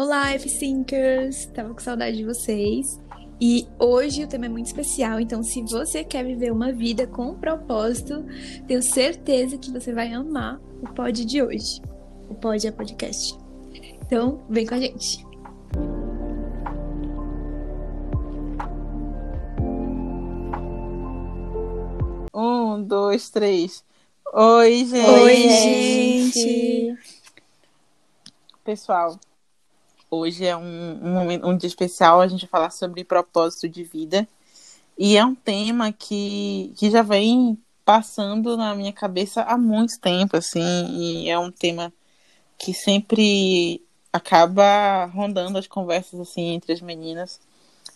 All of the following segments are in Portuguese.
Olá, F-Thinkers! Tava com saudade de vocês. E hoje o tema é muito especial, então se você quer viver uma vida com propósito, tenho certeza que você vai amar o pod de hoje. O pod é podcast. Então, vem com a gente. Um, dois, três. Oi, gente. Oi, gente. Pessoal, hoje é um, um, um dia especial. A gente vai falar sobre propósito de vida. E é um tema que, que já vem passando na minha cabeça há muito tempo, assim. E é um tema que sempre acaba rondando as conversas, assim, entre as meninas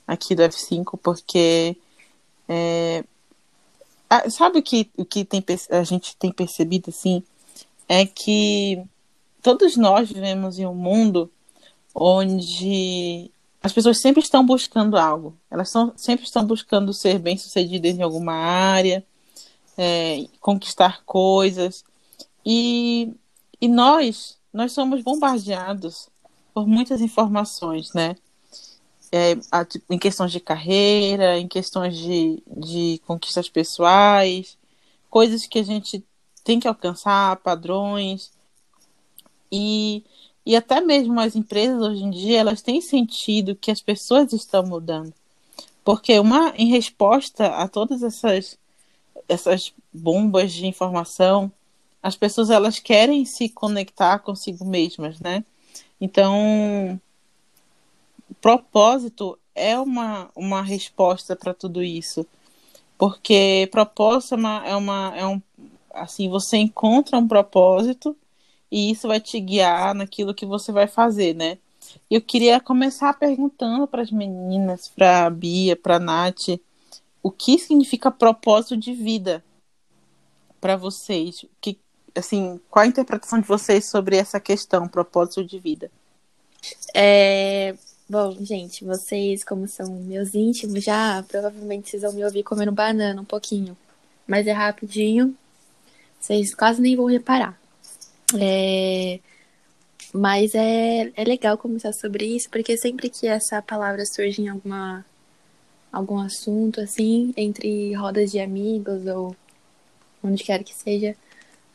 aqui do F5, porque é, ah, sabe o que, o que tem, a gente tem percebido assim? É que todos nós vivemos em um mundo onde as pessoas sempre estão buscando algo. Elas são, sempre estão buscando ser bem-sucedidas em alguma área, é, conquistar coisas. E, e nós, nós somos bombardeados por muitas informações, né? é, em questões de carreira, em questões de, de conquistas pessoais, coisas que a gente tem que alcançar, padrões. E, e até mesmo as empresas hoje em dia, elas têm sentido que as pessoas estão mudando. Porque uma em resposta a todas essas essas bombas de informação, as pessoas elas querem se conectar consigo mesmas, né? Então, propósito é uma, uma resposta para tudo isso. Porque propósito é uma, é uma. É um, assim, você encontra um propósito e isso vai te guiar naquilo que você vai fazer, né? Eu queria começar perguntando para as meninas, para a Bia, para a Nath, o que significa propósito de vida para vocês? Que, assim, qual a interpretação de vocês sobre essa questão, propósito de vida? É, Bom, gente, vocês, como são meus íntimos já, provavelmente vocês vão me ouvir comendo banana um pouquinho. Mas é rapidinho, vocês quase nem vão reparar. É... Mas é, é legal começar sobre isso, porque sempre que essa palavra surge em alguma, algum assunto, assim, entre rodas de amigos ou onde quer que seja,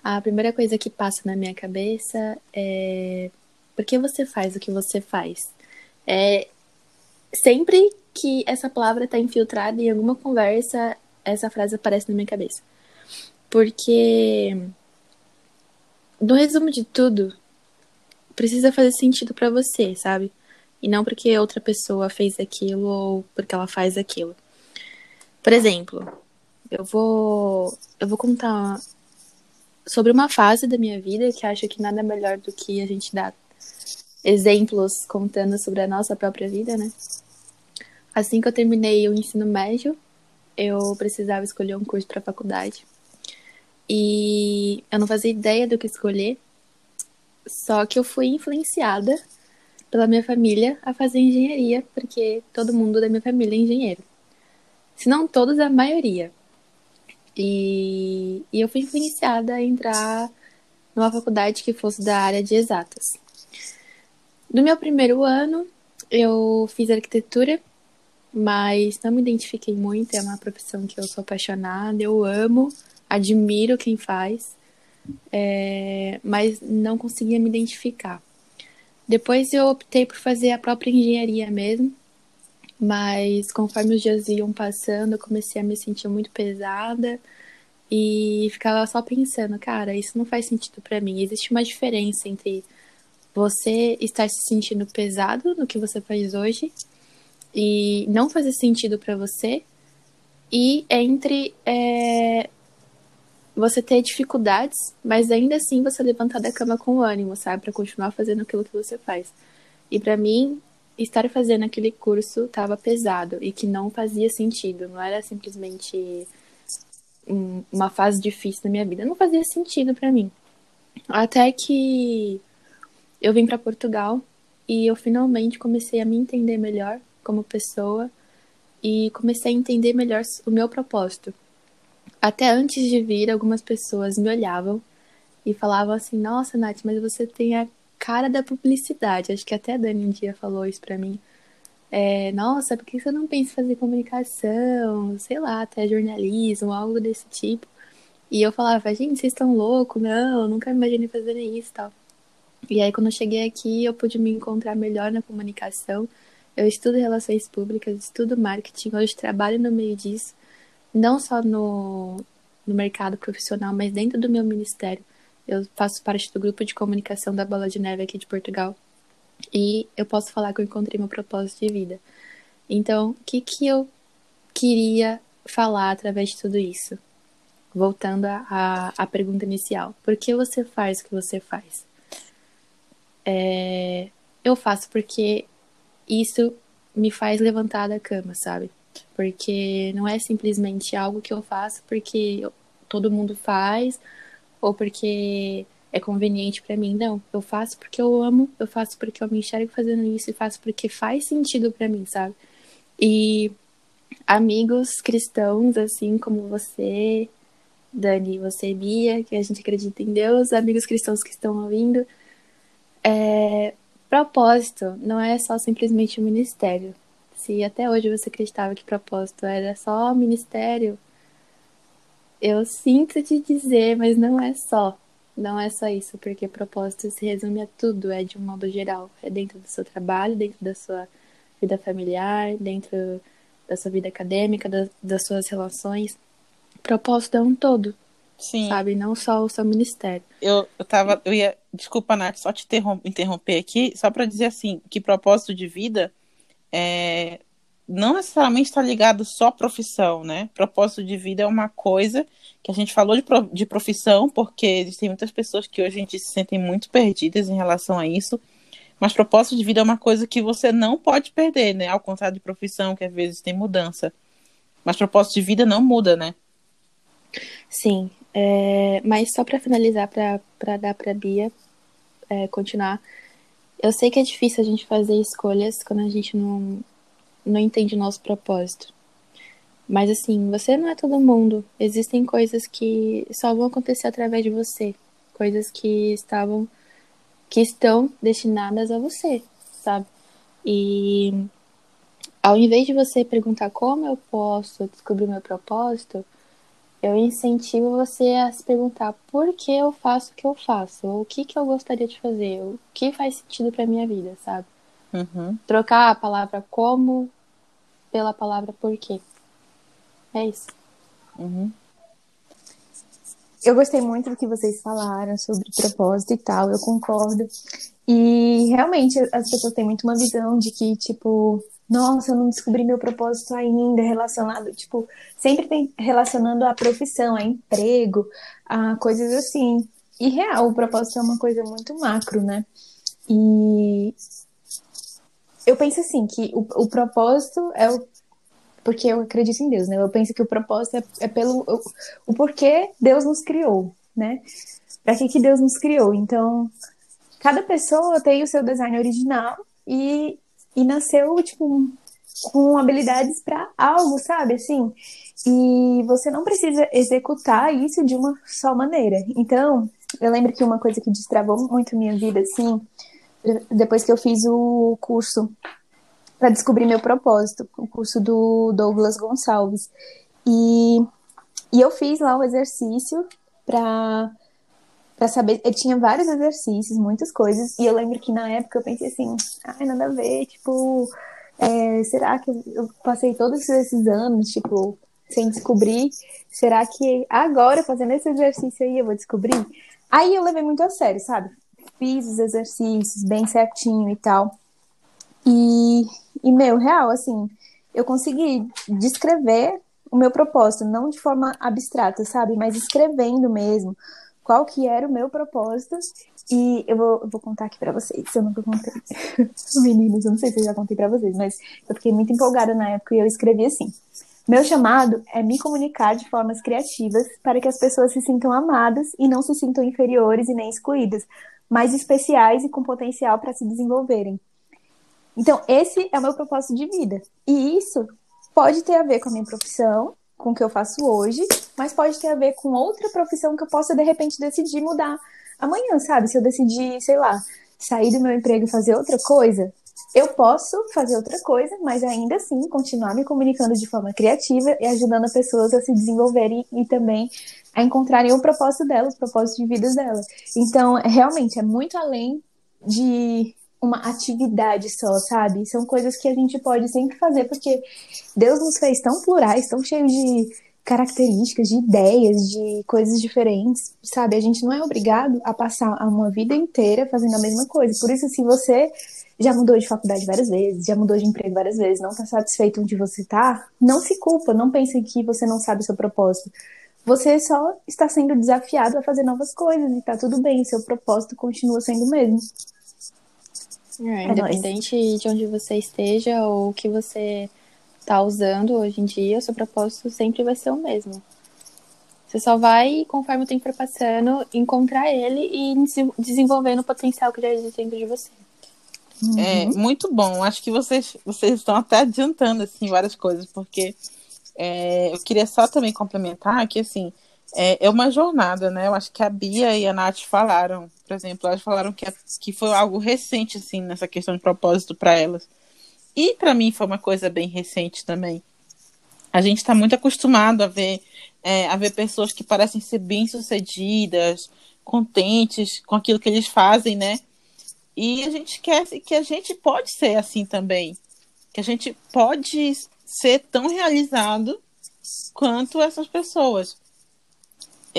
a primeira coisa que passa na minha cabeça é por que você faz o que você faz? É, sempre que essa palavra está infiltrada em alguma conversa, essa frase aparece na minha cabeça. Porque, no resumo de tudo, precisa fazer sentido para você, sabe? E não porque outra pessoa fez aquilo ou porque ela faz aquilo. Por exemplo, eu vou eu vou contar sobre uma fase da minha vida que acho que nada melhor do que a gente dar exemplos contando sobre a nossa própria vida, né? Assim que eu terminei o ensino médio, eu precisava escolher um curso para faculdade. E eu não fazia ideia do que escolher, só que eu fui influenciada pela minha família a fazer engenharia, porque todo mundo da minha família é engenheiro. Se não todos, a maioria. E, e eu fui influenciada a entrar numa faculdade que fosse da área de exatas. No meu primeiro ano, eu fiz arquitetura, mas não me identifiquei muito. É uma profissão que eu sou apaixonada, eu amo, admiro quem faz, é, mas não conseguia me identificar. Depois eu optei por fazer a própria engenharia mesmo, mas conforme os dias iam passando, eu comecei a me sentir muito pesada e ficava só pensando, cara, isso não faz sentido para mim. Existe uma diferença entre você estar se sentindo pesado no que você faz hoje e não fazer sentido para você e entre é, você ter dificuldades, mas ainda assim você levantar da cama com ânimo, sabe, para continuar fazendo aquilo que você faz. E para mim, estar fazendo aquele curso estava pesado e que não fazia sentido, não era simplesmente um, uma fase difícil na minha vida, não fazia sentido para mim. Até que eu vim para Portugal e eu finalmente comecei a me entender melhor como pessoa e comecei a entender melhor o meu propósito. Até antes de vir, algumas pessoas me olhavam e falavam assim: Nossa, Nath, mas você tem a cara da publicidade. Acho que até a Dani um dia falou isso pra mim. É, nossa, por que você não pensa em fazer comunicação? Sei lá, até jornalismo, algo desse tipo. E eu falava, gente, vocês estão loucos? Não, nunca imaginei fazendo isso e tal. E aí, quando eu cheguei aqui, eu pude me encontrar melhor na comunicação. Eu estudo relações públicas, estudo marketing, hoje trabalho no meio disso. Não só no, no mercado profissional, mas dentro do meu ministério. Eu faço parte do grupo de comunicação da Bola de Neve aqui de Portugal. E eu posso falar que eu encontrei meu propósito de vida. Então, o que, que eu queria falar através de tudo isso? Voltando à, pergunta inicial. Por que você faz o que você faz? É, eu faço porque isso me faz levantar da cama, sabe? Porque não é simplesmente algo que eu faço porque todo mundo faz ou porque é conveniente para mim. Não, eu faço porque eu amo, eu faço porque eu me enxergo fazendo isso e faço porque faz sentido para mim, sabe? E amigos cristãos, assim como você, Dani, você, Bia, que a gente acredita em Deus, amigos cristãos que estão ouvindo, é, propósito não é só simplesmente um ministério. Se até hoje você acreditava que propósito era só ministério, eu sinto te dizer, mas não é só. Não é só isso, porque propósito se resume a tudo, é de um modo geral. É dentro do seu trabalho, dentro da sua vida familiar, dentro da sua vida acadêmica, da, das suas relações. Propósito é um todo. Sim. Sabe? Não só o seu ministério. Eu, eu tava. Eu ia. Desculpa, Nath, só te interromper aqui, só para dizer assim, que propósito de vida é, não necessariamente está ligado só à profissão, né? Propósito de vida é uma coisa que a gente falou de, de profissão, porque existem muitas pessoas que hoje a gente se sentem muito perdidas em relação a isso. Mas propósito de vida é uma coisa que você não pode perder, né? Ao contrário de profissão, que às vezes tem mudança. Mas propósito de vida não muda, né? Sim. É... Mas só para finalizar, para dar para Bia é, continuar. Eu sei que é difícil a gente fazer escolhas quando a gente não, não entende o nosso propósito. Mas assim, você não é todo mundo. Existem coisas que só vão acontecer através de você, coisas que estavam que estão destinadas a você, sabe? E ao invés de você perguntar como eu posso descobrir meu propósito, eu incentivo você a se perguntar por que eu faço o que eu faço, ou o que que eu gostaria de fazer, o que faz sentido para minha vida, sabe? Uhum. Trocar a palavra como pela palavra por quê. É isso. Uhum. Eu gostei muito do que vocês falaram sobre propósito e tal, eu concordo. E realmente as pessoas têm muito uma visão de que, tipo, nossa, eu não descobri meu propósito ainda relacionado, tipo, sempre tem relacionando a profissão, a emprego, a coisas assim. E real, o propósito é uma coisa muito macro, né? E eu penso assim, que o, o propósito é o porque eu acredito em Deus, né? Eu penso que o propósito é, é pelo o, o, porquê Deus nos criou, né? Para que que Deus nos criou? Então, cada pessoa tem o seu design original e, e nasceu tipo com habilidades para algo, sabe? Assim, e você não precisa executar isso de uma só maneira. Então, eu lembro que uma coisa que destravou muito minha vida, assim, depois que eu fiz o curso para descobrir meu propósito, o curso do Douglas Gonçalves. E, e eu fiz lá o exercício para para saber, eu tinha vários exercícios, muitas coisas, e eu lembro que na época eu pensei assim, ai, nada a ver, tipo, é, será que eu passei todos esses anos, tipo, sem descobrir? Será que agora, fazendo esse exercício aí, eu vou descobrir? Aí eu levei muito a sério, sabe? Fiz os exercícios bem certinho e tal. E, e, meu, real, assim, eu consegui descrever o meu propósito, não de forma abstrata, sabe? Mas escrevendo mesmo qual que era o meu propósito. E eu vou, eu vou contar aqui para vocês, eu nunca contei. Meninos, eu não sei se eu já contei para vocês, mas eu fiquei muito empolgada na época e eu escrevi assim. Meu chamado é me comunicar de formas criativas para que as pessoas se sintam amadas e não se sintam inferiores e nem excluídas, mas especiais e com potencial para se desenvolverem. Então, esse é o meu propósito de vida. E isso pode ter a ver com a minha profissão, com o que eu faço hoje, mas pode ter a ver com outra profissão que eu possa, de repente, decidir mudar amanhã, sabe? Se eu decidir, sei lá, sair do meu emprego e fazer outra coisa, eu posso fazer outra coisa, mas ainda assim continuar me comunicando de forma criativa e ajudando as pessoas a se desenvolverem e também a encontrarem o propósito delas, o propósito de vida delas. Então, realmente, é muito além de uma atividade só, sabe? São coisas que a gente pode sempre fazer, porque Deus nos fez tão plurais, tão cheios de características, de ideias, de coisas diferentes, sabe? A gente não é obrigado a passar uma vida inteira fazendo a mesma coisa. Por isso, se você já mudou de faculdade várias vezes, já mudou de emprego várias vezes, não está satisfeito onde você está, não se culpa, não pense que você não sabe o seu propósito. Você só está sendo desafiado a fazer novas coisas e tá tudo bem, seu propósito continua sendo o mesmo. É, independente é de onde você esteja ou o que você está usando hoje em dia, o seu propósito sempre vai ser o mesmo. Você só vai, conforme o tempo for passando, encontrar ele e desenvolvendo o potencial que já existe dentro de você. Uhum. É muito bom. Acho que vocês, vocês estão até adiantando assim várias coisas, porque é, eu queria só também complementar que assim é, é, uma jornada, né? Eu acho que a Bia e a Nath falaram, por exemplo, elas falaram que, é, que foi algo recente assim nessa questão de propósito para elas. E para mim foi uma coisa bem recente também. A gente está muito acostumado a ver é, a ver pessoas que parecem ser bem sucedidas, contentes com aquilo que eles fazem, né? E a gente esquece que a gente pode ser assim também. Que a gente pode ser tão realizado quanto essas pessoas.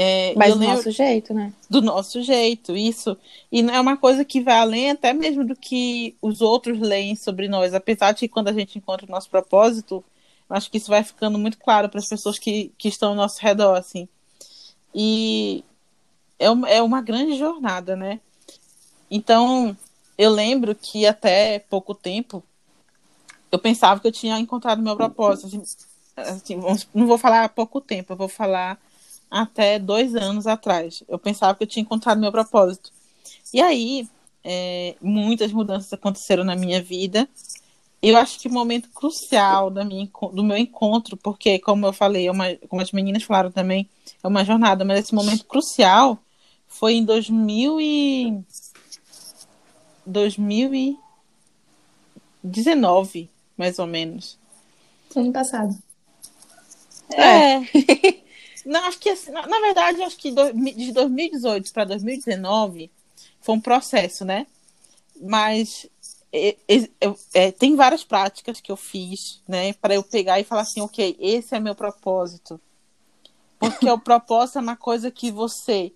É, Mas do nosso jeito, né? Do nosso jeito, isso. E não é uma coisa que vai além até mesmo do que os outros leem sobre nós. Apesar de que quando a gente encontra o nosso propósito, acho que isso vai ficando muito claro para as pessoas que, que estão ao nosso redor, assim. E é uma, é uma grande jornada, né? Então, eu lembro que até pouco tempo eu pensava que eu tinha encontrado meu propósito. Assim, assim, não vou falar há pouco tempo, eu vou falar até dois anos atrás. Eu pensava que eu tinha encontrado meu propósito. E aí, é, muitas mudanças aconteceram na minha vida. Eu acho que o um momento crucial da minha, do meu encontro, porque, como eu falei, é uma, como as meninas falaram também, é uma jornada, mas esse momento crucial foi em 2000 e 2019, mais ou menos. Ano passado. É. é. Não, acho que assim, na, na, verdade, acho que do, de 2018 para 2019 foi um processo, né? Mas é, é, tem várias práticas que eu fiz, né, para eu pegar e falar assim, ok, esse é meu propósito. Porque o propósito é uma coisa que você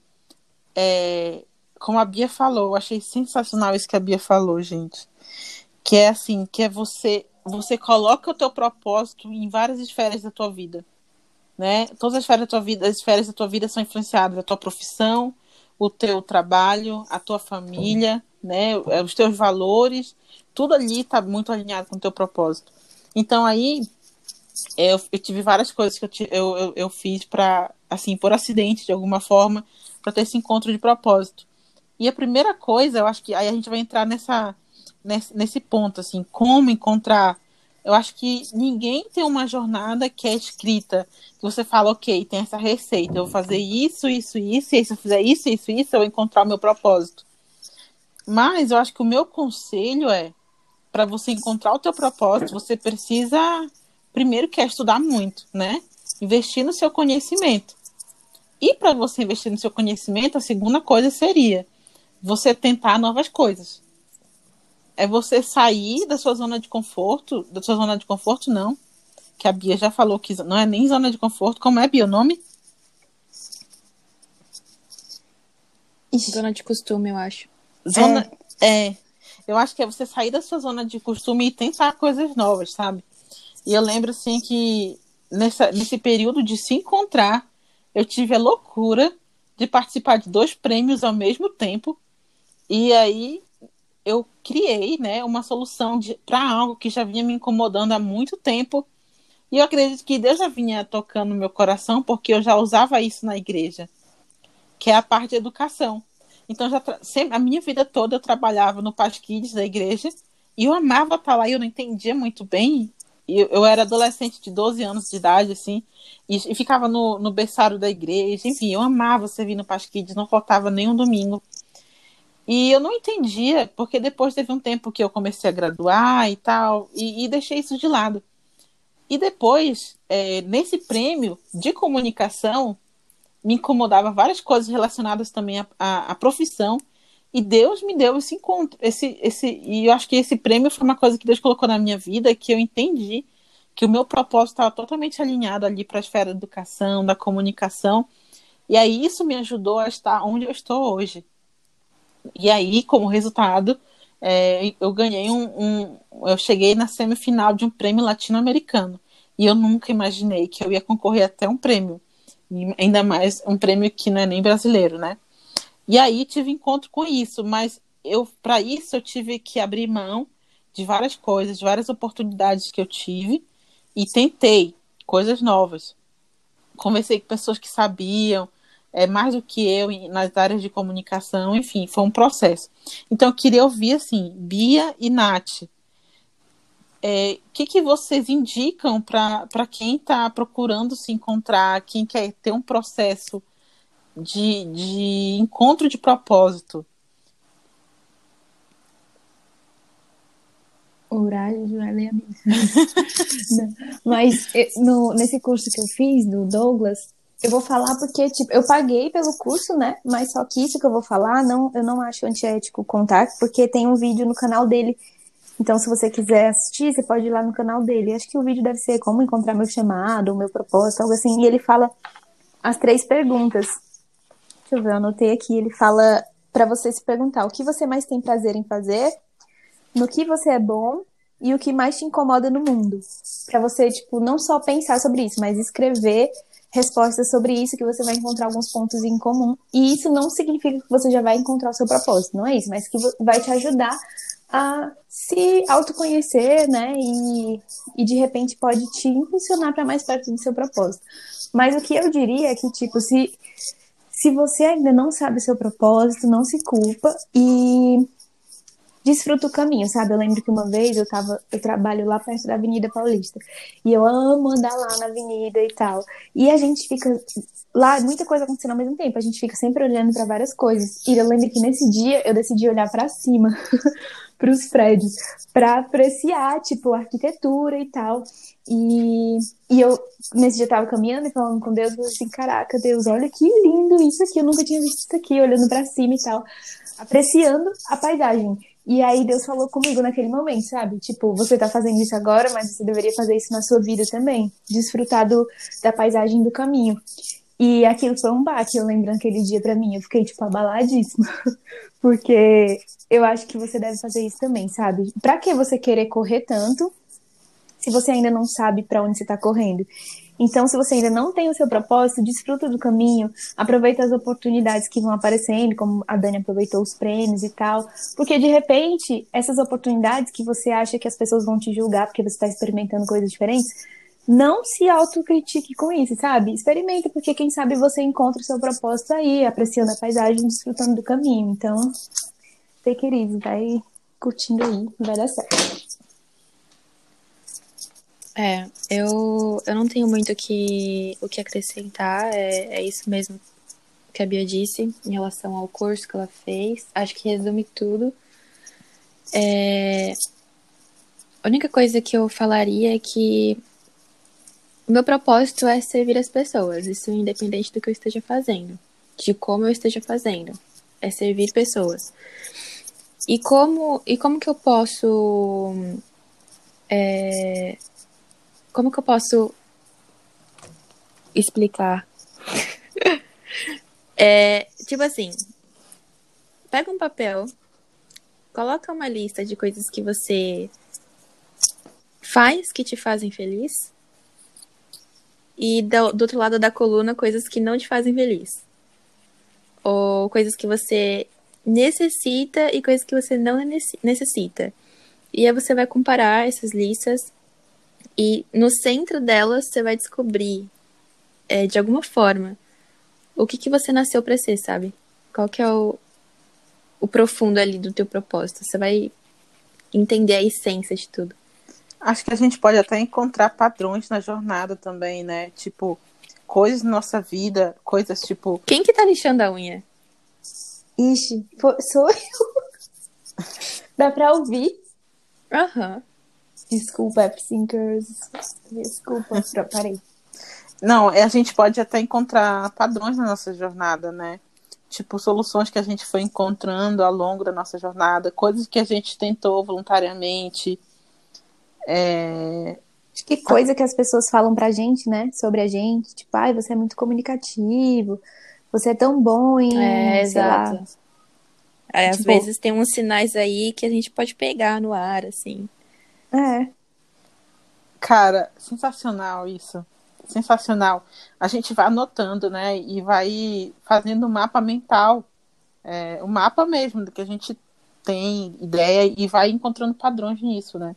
é, como a Bia falou, eu achei sensacional isso que a Bia falou, gente. Que é assim, que é você, você coloca o teu propósito em várias esferas da tua vida, né? Todas as esferas da tua vida, as esferas da tua vida são influenciadas da tua profissão, o teu trabalho, a tua família, né? Os teus valores, tudo ali está muito alinhado com o teu propósito. Então aí eu, eu tive várias coisas que eu, eu, eu, eu fiz para, assim, por acidente, de alguma forma, para ter esse encontro de propósito. E a primeira coisa, eu acho que aí a gente vai entrar nessa, nesse, nesse ponto, assim, como encontrar. Eu acho que ninguém tem uma jornada que é escrita, que você fala, ok, tem essa receita, eu vou fazer isso, isso, isso, e se eu fizer isso, isso, isso, eu vou encontrar o meu propósito. Mas eu acho que o meu conselho é, para você encontrar o teu propósito, você precisa, primeiro, quer estudar muito, né? Investir no seu conhecimento. E para você investir no seu conhecimento, a segunda coisa seria você tentar novas coisas. É você sair da sua zona de conforto, da sua zona de conforto não, que a Bia já falou que não é nem zona de conforto, como é Bia o nome? Zona de costume, eu acho. Zona é. é. Eu acho que é você sair da sua zona de costume e tentar coisas novas, sabe? E eu lembro assim que nessa, nesse período de se encontrar, eu tive a loucura de participar de dois prêmios ao mesmo tempo e aí eu criei, né, uma solução para algo que já vinha me incomodando há muito tempo. E eu acredito que Deus já vinha tocando no meu coração, porque eu já usava isso na igreja, que é a parte de educação. Então, já sempre, a minha vida toda eu trabalhava no Paz Kids da igreja, e eu amava estar lá, e eu não entendia muito bem. Eu, eu era adolescente de 12 anos de idade, assim, e, e ficava no, no berçário da igreja. Enfim, eu amava servir no Paz Kids, não faltava nenhum domingo. E eu não entendia, porque depois teve um tempo que eu comecei a graduar e tal, e, e deixei isso de lado. E depois, é, nesse prêmio de comunicação, me incomodava várias coisas relacionadas também à, à, à, profissão. E Deus me deu esse encontro, esse, esse, e eu acho que esse prêmio foi uma coisa que Deus colocou na minha vida, que eu entendi que o meu propósito estava totalmente alinhado ali para a esfera da educação, da comunicação. E aí isso me ajudou a estar onde eu estou hoje. E aí, como resultado, é, eu ganhei um, um, Eu cheguei na semifinal de um prêmio latino-americano. E eu nunca imaginei que eu ia concorrer até um prêmio. Ainda mais um prêmio que não é nem brasileiro, né? E aí tive encontro com isso, mas eu para isso eu tive que abrir mão de várias coisas, de várias oportunidades que eu tive e tentei coisas novas. Conversei com pessoas que sabiam, é, mais do que eu nas áreas de comunicação, enfim, foi um processo. Então, eu queria ouvir, assim, Bia e Nath, o é, que, que vocês indicam para quem está procurando se encontrar, quem quer ter um processo de, de encontro de propósito? Horário de ler a Mas no, nesse curso que eu fiz, do Douglas, eu vou falar porque, tipo, eu paguei pelo curso, né? Mas só que isso que eu vou falar, não, eu não acho antiético contar, porque tem um vídeo no canal dele. Então, se você quiser assistir, você pode ir lá no canal dele. Acho que o vídeo deve ser como encontrar meu chamado, meu propósito, algo assim. E ele fala as três perguntas. Deixa eu ver, eu anotei aqui. Ele fala para você se perguntar o que você mais tem prazer em fazer, no que você é bom e o que mais te incomoda no mundo. Para você, tipo, não só pensar sobre isso, mas escrever respostas sobre isso que você vai encontrar alguns pontos em comum. E isso não significa que você já vai encontrar o seu propósito, não é isso, mas que vai te ajudar a se autoconhecer, né? E, e de repente pode te impulsionar para mais perto do seu propósito. Mas o que eu diria é que, tipo, se, se você ainda não sabe o seu propósito, não se culpa e desfruta o caminho, sabe? Eu lembro que uma vez eu tava, eu trabalho lá perto da Avenida Paulista. E eu amo andar lá na avenida e tal. E a gente fica lá, muita coisa acontecendo ao mesmo tempo. A gente fica sempre olhando para várias coisas. E eu lembro que nesse dia eu decidi olhar para cima, para os prédios, para apreciar, tipo, a arquitetura e tal. E, e eu, nesse dia, tava caminhando e falando com Deus, assim: caraca, Deus, olha que lindo isso aqui, eu nunca tinha visto isso aqui, olhando para cima e tal, apreciando a paisagem. E aí Deus falou comigo naquele momento, sabe? Tipo, você tá fazendo isso agora, mas você deveria fazer isso na sua vida também. Desfrutar do, da paisagem do caminho. E aquilo foi um baque, eu lembro naquele dia para mim. Eu fiquei, tipo, abaladíssima. Porque eu acho que você deve fazer isso também, sabe? Pra que você querer correr tanto se você ainda não sabe para onde você tá correndo? Então, se você ainda não tem o seu propósito, desfruta do caminho, aproveita as oportunidades que vão aparecendo, como a Dani aproveitou os prêmios e tal, porque de repente, essas oportunidades que você acha que as pessoas vão te julgar porque você está experimentando coisas diferentes, não se autocritique com isso, sabe? Experimenta, porque quem sabe você encontra o seu propósito aí, apreciando a paisagem, desfrutando do caminho. Então, take it vai curtindo aí, vai dar certo. É, eu, eu não tenho muito que, o que acrescentar, é, é isso mesmo que a Bia disse em relação ao curso que ela fez. Acho que resume tudo. É, a única coisa que eu falaria é que o meu propósito é servir as pessoas, isso independente do que eu esteja fazendo, de como eu esteja fazendo, é servir pessoas. E como, e como que eu posso é, como que eu posso explicar? é, tipo assim, pega um papel, coloca uma lista de coisas que você faz que te fazem feliz e do, do outro lado da coluna coisas que não te fazem feliz. Ou coisas que você necessita e coisas que você não necessita. E aí você vai comparar essas listas e no centro delas você vai descobrir, é, de alguma forma, o que, que você nasceu para ser, sabe? Qual que é o, o profundo ali do teu propósito. Você vai entender a essência de tudo. Acho que a gente pode até encontrar padrões na jornada também, né? Tipo, coisas na nossa vida, coisas tipo. Quem que tá lixando a unha? Ixi, sou eu. Dá pra ouvir? Aham. Uhum. Desculpa, F-Sinkers. Desculpa, parei. Não, a gente pode até encontrar padrões na nossa jornada, né? Tipo, soluções que a gente foi encontrando ao longo da nossa jornada, coisas que a gente tentou voluntariamente. É... Acho que coisa que as pessoas falam pra gente, né? Sobre a gente. Tipo, ai, você é muito comunicativo, você é tão bom em. É, exato. Aí, às tipo... vezes tem uns sinais aí que a gente pode pegar no ar, assim. É. Cara, sensacional isso. Sensacional. A gente vai anotando, né? E vai fazendo um mapa mental. É, o um mapa mesmo do que a gente tem ideia e vai encontrando padrões nisso, né?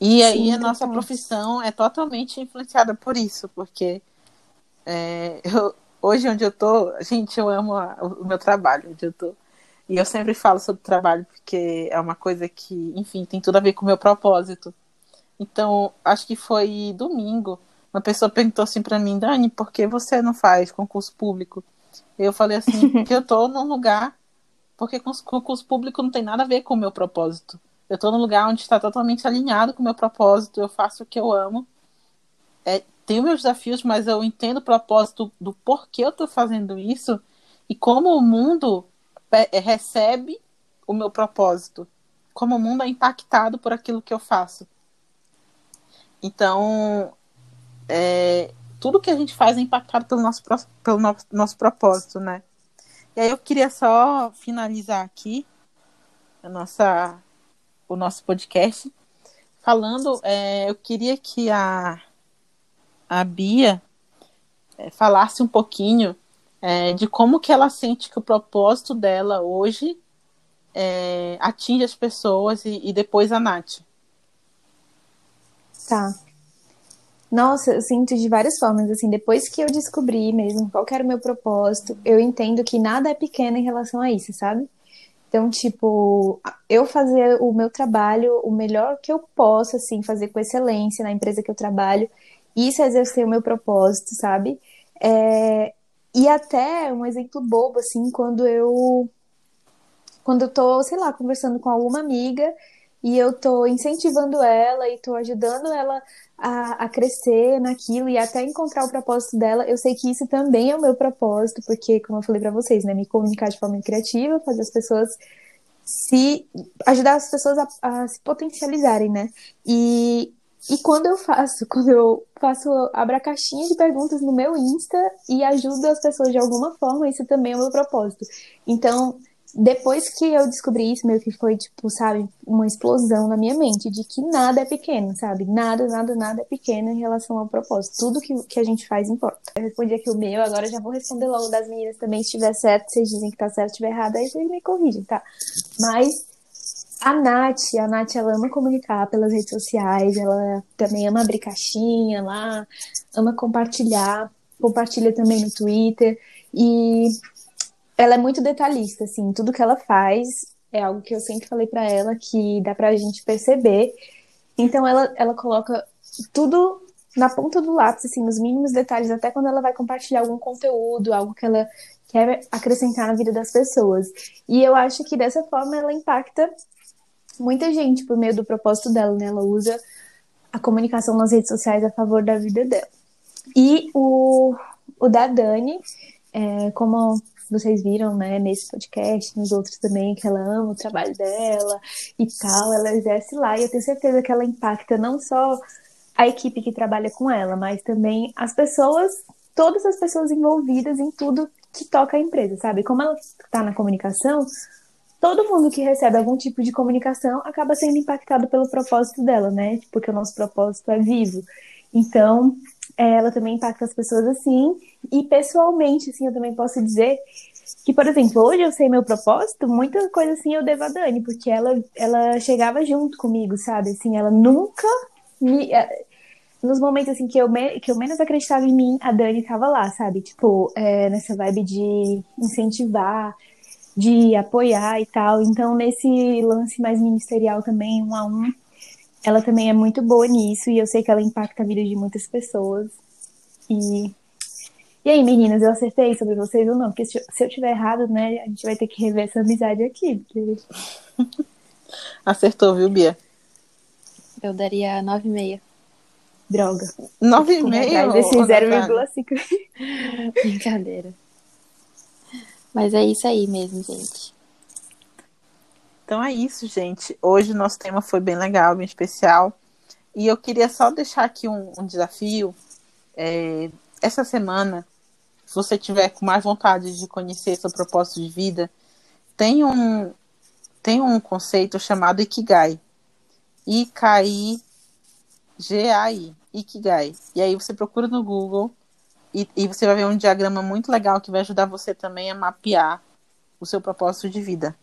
E aí Sim, a nossa profissão é totalmente influenciada por isso, porque é, eu, hoje onde eu tô, gente, eu amo a, o meu trabalho onde eu tô. E eu sempre falo sobre trabalho porque é uma coisa que, enfim, tem tudo a ver com o meu propósito. Então, acho que foi domingo, uma pessoa perguntou assim para mim, Dani, por que você não faz concurso público? Eu falei assim, porque eu tô num lugar, porque concurso público não tem nada a ver com o meu propósito. Eu estou num lugar onde está totalmente alinhado com o meu propósito, eu faço o que eu amo. É, tenho meus desafios, mas eu entendo o propósito do porquê eu estou fazendo isso e como o mundo recebe o meu propósito, como o mundo é impactado por aquilo que eu faço. Então, é, tudo que a gente faz é impactado pelo nosso, pelo nosso, nosso propósito, né? E aí eu queria só finalizar aqui a nossa o nosso podcast falando. É, eu queria que a, a Bia é, falasse um pouquinho é, de como que ela sente que o propósito dela hoje é, atinge as pessoas e, e depois a Nath. Tá. Nossa, eu sinto de várias formas, assim, depois que eu descobri mesmo qual era o meu propósito, eu entendo que nada é pequeno em relação a isso, sabe? Então, tipo, eu fazer o meu trabalho o melhor que eu posso, assim, fazer com excelência na empresa que eu trabalho, isso é exercer o meu propósito, sabe? É... E até um exemplo bobo, assim, quando eu. Quando eu tô, sei lá, conversando com alguma amiga e eu tô incentivando ela e tô ajudando ela a, a, crescer naquilo e até encontrar o propósito dela. Eu sei que isso também é o meu propósito, porque, como eu falei para vocês, né, me comunicar de forma criativa, fazer as pessoas se ajudar as pessoas a, a se potencializarem, né? E, e quando eu faço, quando eu faço, abro a caixinha de perguntas no meu Insta e ajudo as pessoas de alguma forma, isso também é o meu propósito. Então, depois que eu descobri isso, meio que foi, tipo, sabe, uma explosão na minha mente de que nada é pequeno, sabe? Nada, nada, nada é pequeno em relação ao propósito. Tudo que, que a gente faz importa. Eu respondi aqui o meu, agora já vou responder logo das meninas também. Se estiver certo, vocês dizem que tá certo, se estiver errado, aí vocês me corrigem, tá? Mas a Nath, a Nath, ela ama comunicar pelas redes sociais, ela também ama abrir caixinha lá, ama compartilhar, compartilha também no Twitter. E ela é muito detalhista, assim, tudo que ela faz é algo que eu sempre falei para ela que dá pra gente perceber. Então ela, ela coloca tudo na ponta do lápis, assim, nos mínimos detalhes, até quando ela vai compartilhar algum conteúdo, algo que ela quer acrescentar na vida das pessoas. E eu acho que dessa forma ela impacta muita gente por meio do propósito dela, né? Ela usa a comunicação nas redes sociais a favor da vida dela. E o, o da Dani, é, como vocês viram, né, nesse podcast, nos outros também, que ela ama o trabalho dela e tal, ela exerce lá e eu tenho certeza que ela impacta não só a equipe que trabalha com ela, mas também as pessoas, todas as pessoas envolvidas em tudo que toca a empresa, sabe? Como ela está na comunicação, todo mundo que recebe algum tipo de comunicação acaba sendo impactado pelo propósito dela, né? Porque o nosso propósito é vivo. Então, é, ela também impacta as pessoas assim. E pessoalmente, assim, eu também posso dizer que, por exemplo, hoje eu sei meu propósito, muita coisa assim eu devo a Dani, porque ela, ela chegava junto comigo, sabe? Assim, ela nunca me. É, nos momentos assim que eu, me, que eu menos acreditava em mim, a Dani tava lá, sabe? Tipo, é, nessa vibe de incentivar, de apoiar e tal. Então, nesse lance mais ministerial também, um a um, ela também é muito boa nisso e eu sei que ela impacta a vida de muitas pessoas. E E aí, meninas, eu acertei sobre vocês ou não? Porque se eu tiver errado, né, a gente vai ter que rever essa amizade aqui. Porque... Acertou, viu, Bia? Eu daria 9,5. Droga. 9,5? Desse 0,5. Brincadeira. Mas é isso aí mesmo, gente. Então é isso, gente. Hoje o nosso tema foi bem legal, bem especial. E eu queria só deixar aqui um, um desafio. É, essa semana, se você tiver com mais vontade de conhecer seu propósito de vida, tem um, tem um conceito chamado Ikigai. I-K-I-G-A-I. Ikigai. E aí você procura no Google e, e você vai ver um diagrama muito legal que vai ajudar você também a mapear o seu propósito de vida.